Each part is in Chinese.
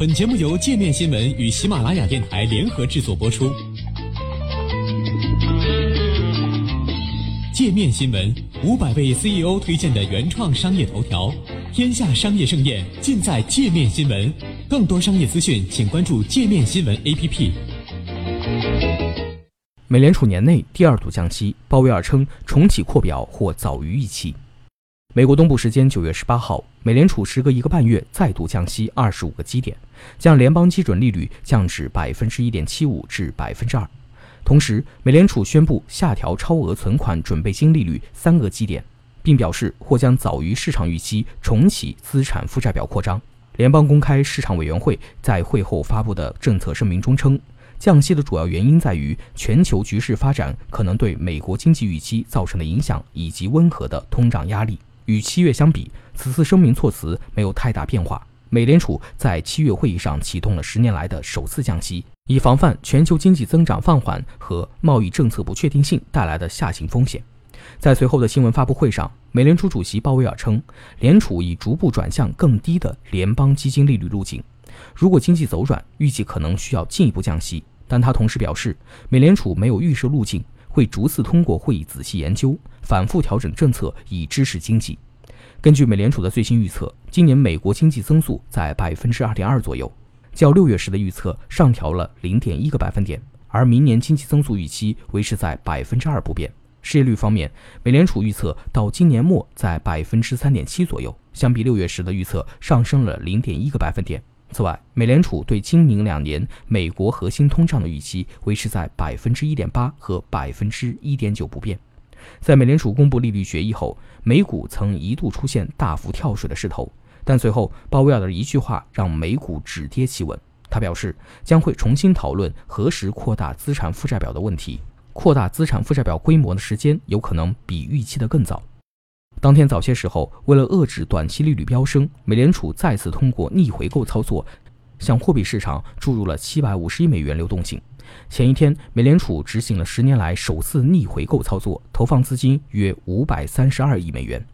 本节目由界面新闻与喜马拉雅电台联合制作播出。界面新闻五百位 CEO 推荐的原创商业头条，天下商业盛宴尽在界面新闻。更多商业资讯，请关注界面新闻 APP。美联储年内第二度降息，鲍威尔称重启扩表或早于预期。美国东部时间九月十八号，美联储时隔一个半月再度降息二十五个基点，将联邦基准利率降至百分之一点七五至百分之二。同时，美联储宣布下调超额存款准备金利率三个基点，并表示或将早于市场预期重启资产负债表扩张。联邦公开市场委员会在会后发布的政策声明中称，降息的主要原因在于全球局势发展可能对美国经济预期造成的影响，以及温和的通胀压力。与七月相比，此次声明措辞没有太大变化。美联储在七月会议上启动了十年来的首次降息，以防范全球经济增长放缓和贸易政策不确定性带来的下行风险。在随后的新闻发布会上，美联储主席鲍威尔称，联储已逐步转向更低的联邦基金利率路径。如果经济走软，预计可能需要进一步降息。但他同时表示，美联储没有预设路径。会逐次通过会议仔细研究，反复调整政策以支持经济。根据美联储的最新预测，今年美国经济增速在百分之二点二左右，较六月时的预测上调了零点一个百分点。而明年经济增速预期维持在百分之二不变。失业率方面，美联储预测到今年末在百分之三点七左右，相比六月时的预测上升了零点一个百分点。此外，美联储对今明两年美国核心通胀的预期维持在百分之一点八和百分之一点九不变。在美联储公布利率决议后，美股曾一度出现大幅跳水的势头，但随后鲍威尔的一句话让美股止跌企稳。他表示将会重新讨论何时扩大资产负债表的问题，扩大资产负债表规模的时间有可能比预期的更早。当天早些时候，为了遏制短期利率飙升，美联储再次通过逆回购操作，向货币市场注入了七百五十亿美元流动性。前一天，美联储执行了十年来首次逆回购操作，投放资金约五百三十二亿美元。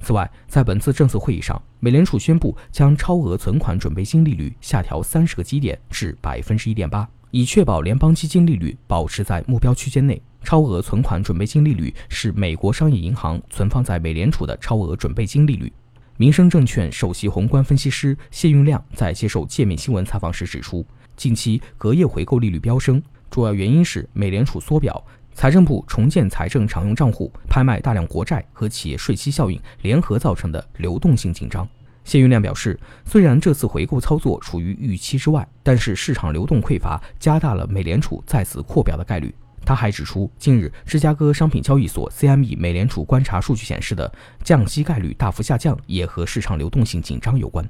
此外，在本次政策会议上，美联储宣布将超额存款准备金利率下调三十个基点至百分之一点八，以确保联邦基金利率保持在目标区间内。超额存款准备金利率是美国商业银行存放在美联储的超额准备金利率。民生证券首席宏观分析师谢运亮在接受界面新闻采访时指出，近期隔夜回购利率飙升，主要原因是美联储缩表、财政部重建财政常用账户、拍卖大量国债和企业税期效应联合造成的流动性紧张。谢云亮表示，虽然这次回购操作处于预期之外，但是市场流动匮乏加大了美联储再次扩表的概率。他还指出，近日芝加哥商品交易所 CME 美联储观察数据显示的降息概率大幅下降，也和市场流动性紧张有关。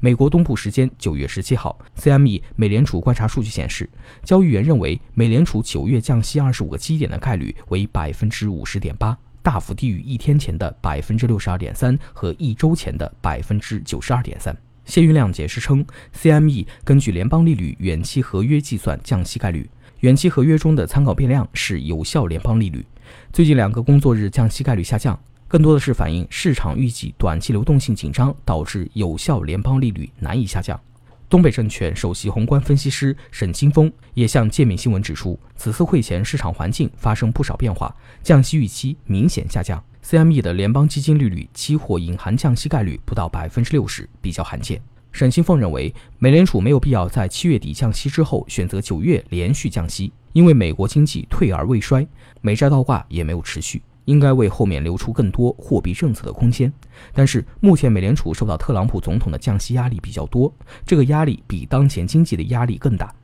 美国东部时间九月十七号，CME 美联储观察数据显示，交易员认为美联储九月降息二十五个基点的概率为百分之五十点八，大幅低于一天前的百分之六十二点三和一周前的百分之九十二点三。谢运亮解释称，CME 根据联邦利率远期合约计算降息概率。远期合约中的参考变量是有效联邦利率，最近两个工作日降息概率下降，更多的是反映市场预计短期流动性紧张导致有效联邦利率难以下降。东北证券首席宏观分析师沈清峰也向界面新闻指出，此次会前市场环境发生不少变化，降息预期明显下降。CME 的联邦基金利率期货隐含降息概率不到百分之六十，比较罕见。沈新凤认为，美联储没有必要在七月底降息之后选择九月连续降息，因为美国经济退而未衰，美债倒挂也没有持续，应该为后面留出更多货币政策的空间。但是目前美联储受到特朗普总统的降息压力比较多，这个压力比当前经济的压力更大。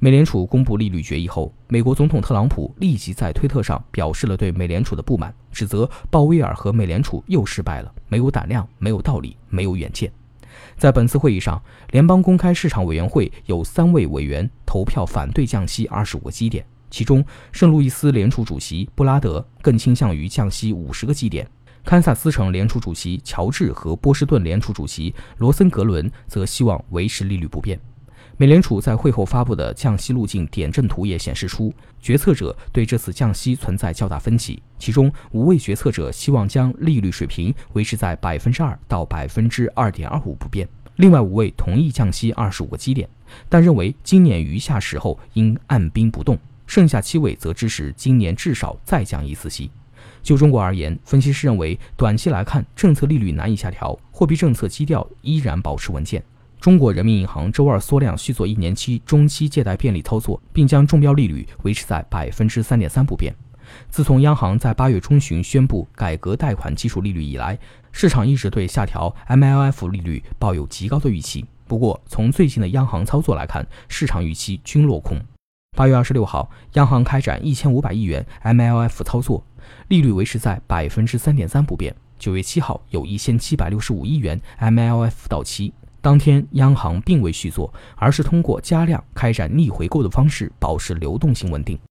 美联储公布利率决议后，美国总统特朗普立即在推特上表示了对美联储的不满，指责鲍威尔和美联储又失败了，没有胆量，没有道理，没有远见。在本次会议上，联邦公开市场委员会有三位委员投票反对降息二十五个基点，其中圣路易斯联储主席布拉德更倾向于降息五十个基点，堪萨斯城联储主席乔治和波士顿联储主席罗森格伦则希望维持利率不变。美联储在会后发布的降息路径点阵图也显示出，决策者对这次降息存在较大分歧。其中，五位决策者希望将利率水平维持在百分之二到百分之二点二五不变，另外五位同意降息二十五个基点，但认为今年余下时候应按兵不动。剩下七位则支持今年至少再降一次息。就中国而言，分析师认为，短期来看，政策利率难以下调，货币政策基调依然保持稳健。中国人民银行周二缩量续做一年期中期借贷便利操作，并将中标利率维持在百分之三点三不变。自从央行在八月中旬宣布改革贷款基础利率以来，市场一直对下调 MLF 利率抱有极高的预期。不过，从最近的央行操作来看，市场预期均落空。八月二十六号，央行开展一千五百亿元 MLF 操作，利率维持在百分之三点三不变。九月七号，有一千七百六十五亿元 MLF 到期，当天央行并未续作，而是通过加量开展逆回购的方式，保持流动性稳定。